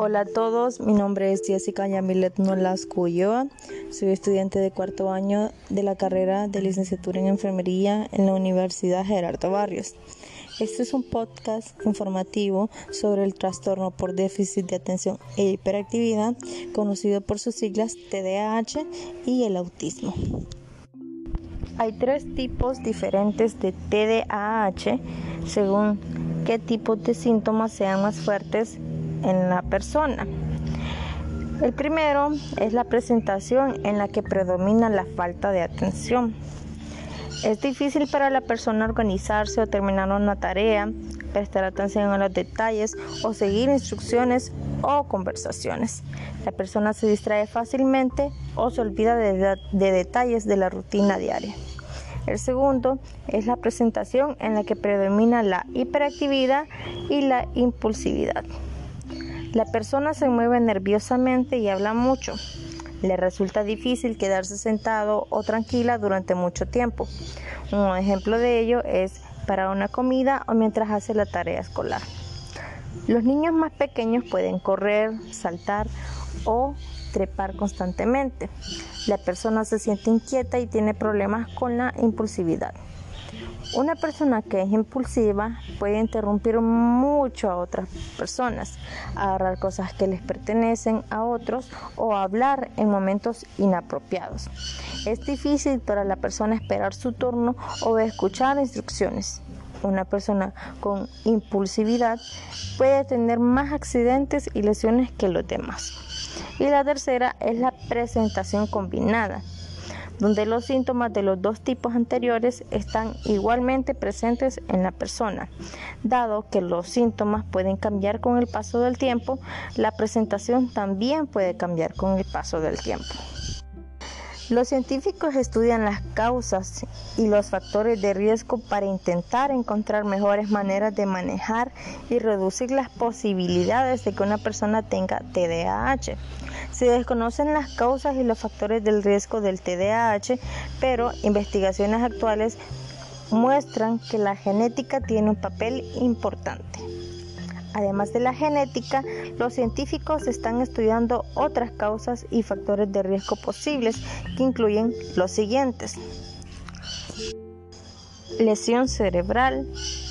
Hola a todos, mi nombre es Jessica Yamilet Nolasco Ulloa. Soy estudiante de cuarto año de la carrera de licenciatura en enfermería en la Universidad Gerardo Barrios. Este es un podcast informativo sobre el trastorno por déficit de atención e hiperactividad, conocido por sus siglas TDAH y el autismo. Hay tres tipos diferentes de TDAH según qué tipo de síntomas sean más fuertes en la persona. El primero es la presentación en la que predomina la falta de atención. Es difícil para la persona organizarse o terminar una tarea, prestar atención a los detalles o seguir instrucciones o conversaciones. La persona se distrae fácilmente o se olvida de, de detalles de la rutina diaria. El segundo es la presentación en la que predomina la hiperactividad y la impulsividad. La persona se mueve nerviosamente y habla mucho. Le resulta difícil quedarse sentado o tranquila durante mucho tiempo. Un ejemplo de ello es para una comida o mientras hace la tarea escolar. Los niños más pequeños pueden correr, saltar o trepar constantemente. La persona se siente inquieta y tiene problemas con la impulsividad. Una persona que es impulsiva puede interrumpir mucho a otras personas, agarrar cosas que les pertenecen a otros o hablar en momentos inapropiados. Es difícil para la persona esperar su turno o escuchar instrucciones. Una persona con impulsividad puede tener más accidentes y lesiones que los demás. Y la tercera es la presentación combinada donde los síntomas de los dos tipos anteriores están igualmente presentes en la persona. Dado que los síntomas pueden cambiar con el paso del tiempo, la presentación también puede cambiar con el paso del tiempo. Los científicos estudian las causas y los factores de riesgo para intentar encontrar mejores maneras de manejar y reducir las posibilidades de que una persona tenga TDAH. Se desconocen las causas y los factores del riesgo del TDAH, pero investigaciones actuales muestran que la genética tiene un papel importante. Además de la genética, los científicos están estudiando otras causas y factores de riesgo posibles que incluyen los siguientes. Lesión cerebral,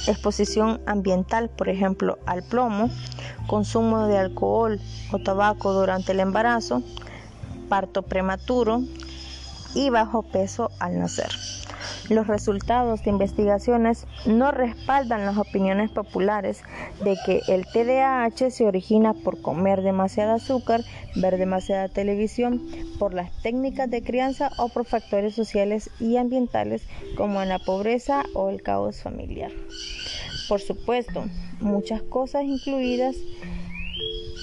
exposición ambiental, por ejemplo, al plomo, consumo de alcohol o tabaco durante el embarazo, parto prematuro y bajo peso al nacer. Los resultados de investigaciones no respaldan las opiniones populares de que el TDAH se origina por comer demasiado azúcar, ver demasiada televisión, por las técnicas de crianza o por factores sociales y ambientales como la pobreza o el caos familiar. Por supuesto, muchas cosas incluidas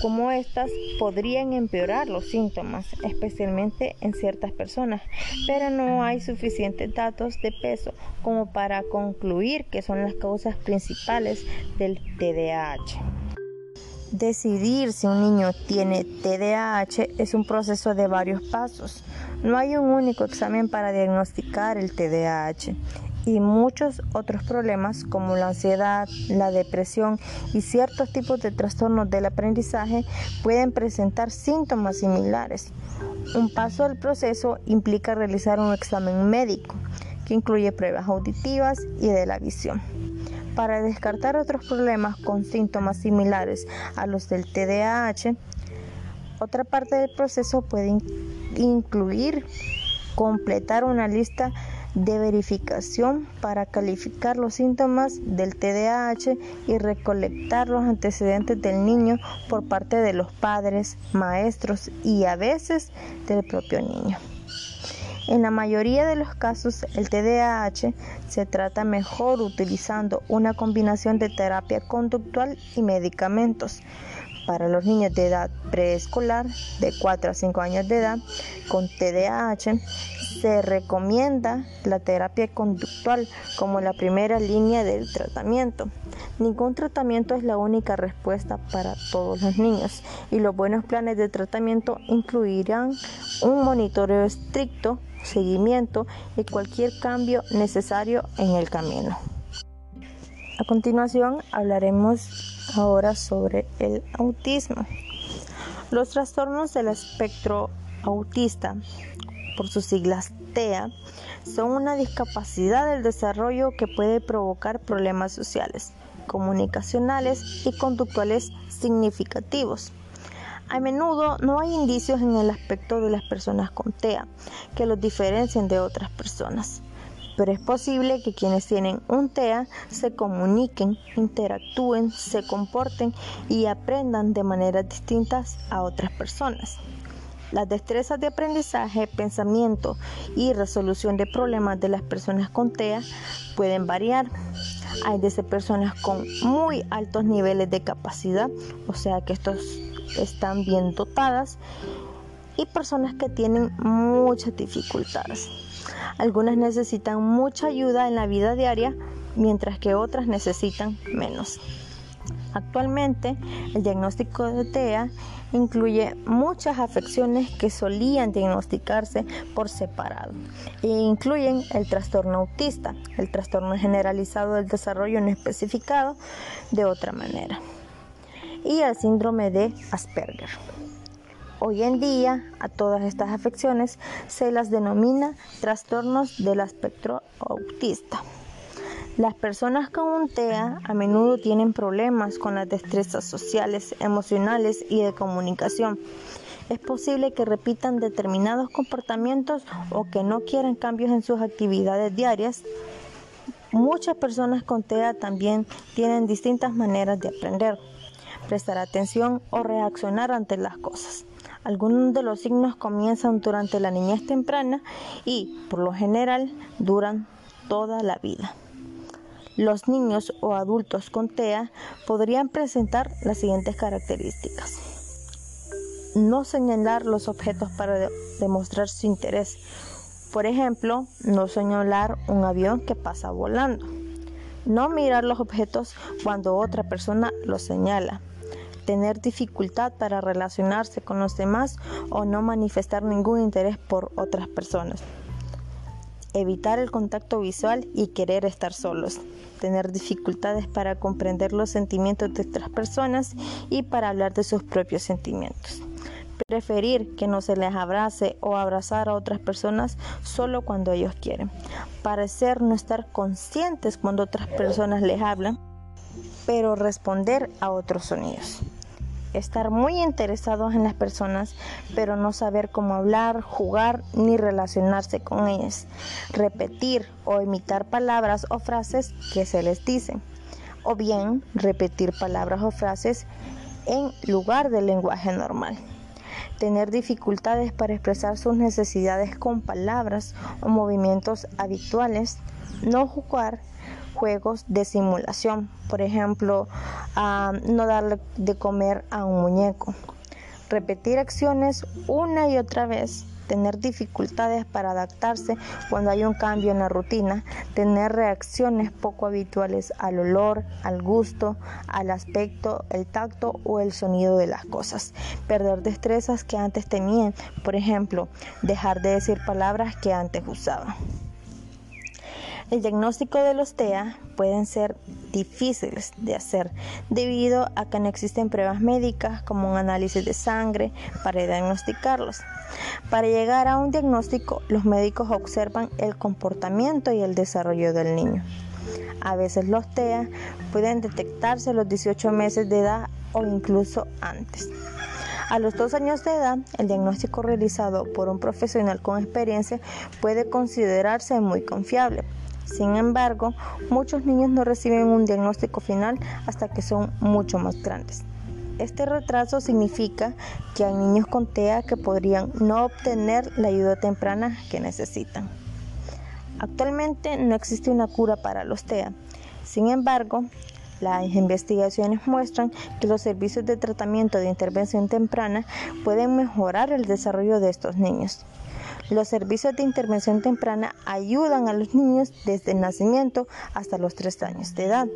como estas podrían empeorar los síntomas, especialmente en ciertas personas, pero no hay suficientes datos de peso como para concluir que son las causas principales del TDAH. Decidir si un niño tiene TDAH es un proceso de varios pasos. No hay un único examen para diagnosticar el TDAH y muchos otros problemas como la ansiedad, la depresión y ciertos tipos de trastornos del aprendizaje pueden presentar síntomas similares. Un paso del proceso implica realizar un examen médico que incluye pruebas auditivas y de la visión. Para descartar otros problemas con síntomas similares a los del TDAH, otra parte del proceso puede incluir completar una lista de verificación para calificar los síntomas del TDAH y recolectar los antecedentes del niño por parte de los padres, maestros y a veces del propio niño. En la mayoría de los casos, el TDAH se trata mejor utilizando una combinación de terapia conductual y medicamentos. Para los niños de edad preescolar, de 4 a 5 años de edad, con TDAH, se recomienda la terapia conductual como la primera línea del tratamiento. Ningún tratamiento es la única respuesta para todos los niños y los buenos planes de tratamiento incluirán un monitoreo estricto, seguimiento y cualquier cambio necesario en el camino. A continuación hablaremos ahora sobre el autismo. Los trastornos del espectro autista, por sus siglas TEA, son una discapacidad del desarrollo que puede provocar problemas sociales, comunicacionales y conductuales significativos. A menudo no hay indicios en el aspecto de las personas con TEA que los diferencien de otras personas, pero es posible que quienes tienen un TEA se comuniquen, interactúen, se comporten y aprendan de maneras distintas a otras personas. Las destrezas de aprendizaje, pensamiento y resolución de problemas de las personas con TEA pueden variar. Hay desde personas con muy altos niveles de capacidad, o sea que estos están bien dotadas, y personas que tienen muchas dificultades. Algunas necesitan mucha ayuda en la vida diaria, mientras que otras necesitan menos. Actualmente, el diagnóstico de TEA incluye muchas afecciones que solían diagnosticarse por separado e incluyen el trastorno autista, el trastorno generalizado del desarrollo no especificado de otra manera, y el síndrome de Asperger. Hoy en día a todas estas afecciones se las denomina trastornos del espectro autista. Las personas con un TEA a menudo tienen problemas con las destrezas sociales, emocionales y de comunicación. Es posible que repitan determinados comportamientos o que no quieran cambios en sus actividades diarias. Muchas personas con TEA también tienen distintas maneras de aprender, prestar atención o reaccionar ante las cosas. Algunos de los signos comienzan durante la niñez temprana y, por lo general, duran toda la vida. Los niños o adultos con TEA podrían presentar las siguientes características. No señalar los objetos para demostrar su interés. Por ejemplo, no señalar un avión que pasa volando. No mirar los objetos cuando otra persona los señala. Tener dificultad para relacionarse con los demás o no manifestar ningún interés por otras personas evitar el contacto visual y querer estar solos, tener dificultades para comprender los sentimientos de otras personas y para hablar de sus propios sentimientos. Preferir que no se les abrace o abrazar a otras personas solo cuando ellos quieren. Parecer no estar conscientes cuando otras personas les hablan, pero responder a otros sonidos estar muy interesados en las personas, pero no saber cómo hablar, jugar ni relacionarse con ellas, repetir o imitar palabras o frases que se les dicen, o bien repetir palabras o frases en lugar del lenguaje normal. Tener dificultades para expresar sus necesidades con palabras o movimientos habituales, no jugar juegos de simulación, por ejemplo, no darle de comer a un muñeco, repetir acciones una y otra vez, tener dificultades para adaptarse cuando hay un cambio en la rutina, tener reacciones poco habituales al olor, al gusto, al aspecto, el tacto o el sonido de las cosas, perder destrezas que antes tenían, por ejemplo, dejar de decir palabras que antes usaban. El diagnóstico de los TEA pueden ser difíciles de hacer debido a que no existen pruebas médicas como un análisis de sangre para diagnosticarlos. Para llegar a un diagnóstico, los médicos observan el comportamiento y el desarrollo del niño. A veces los TEA pueden detectarse a los 18 meses de edad o incluso antes. A los dos años de edad, el diagnóstico realizado por un profesional con experiencia puede considerarse muy confiable, sin embargo, muchos niños no reciben un diagnóstico final hasta que son mucho más grandes. Este retraso significa que hay niños con TEA que podrían no obtener la ayuda temprana que necesitan. Actualmente no existe una cura para los TEA. Sin embargo, las investigaciones muestran que los servicios de tratamiento de intervención temprana pueden mejorar el desarrollo de estos niños. Los servicios de intervención temprana ayudan a los niños desde el nacimiento hasta los 3 años de edad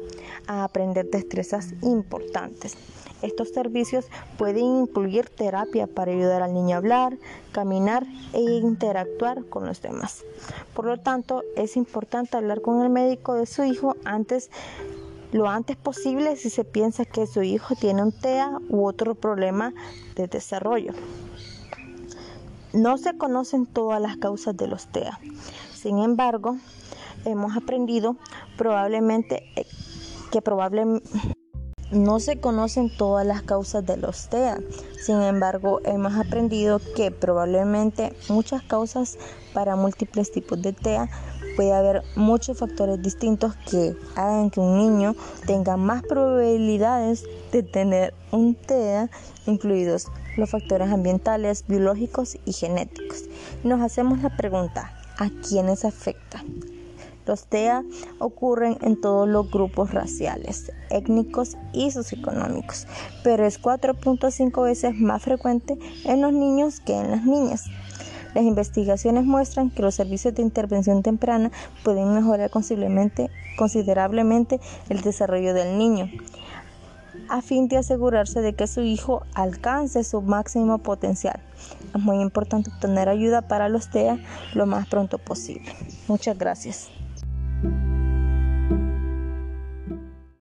a aprender destrezas importantes. Estos servicios pueden incluir terapia para ayudar al niño a hablar, caminar e interactuar con los demás. Por lo tanto, es importante hablar con el médico de su hijo antes lo antes posible si se piensa que su hijo tiene un TEA u otro problema de desarrollo. No se conocen todas las causas de los TEA. Sin embargo, hemos aprendido probablemente eh, que probablemente no se conocen todas las causas de los TEA. Sin embargo, hemos aprendido que probablemente muchas causas para múltiples tipos de TEA puede haber muchos factores distintos que hagan que un niño tenga más probabilidades de tener un TEA, incluidos los factores ambientales, biológicos y genéticos. Nos hacemos la pregunta, ¿a quiénes afecta? Los TEA ocurren en todos los grupos raciales, étnicos y socioeconómicos, pero es 4.5 veces más frecuente en los niños que en las niñas. Las investigaciones muestran que los servicios de intervención temprana pueden mejorar considerablemente el desarrollo del niño a fin de asegurarse de que su hijo alcance su máximo potencial. Es muy importante obtener ayuda para los TEA lo más pronto posible. Muchas gracias.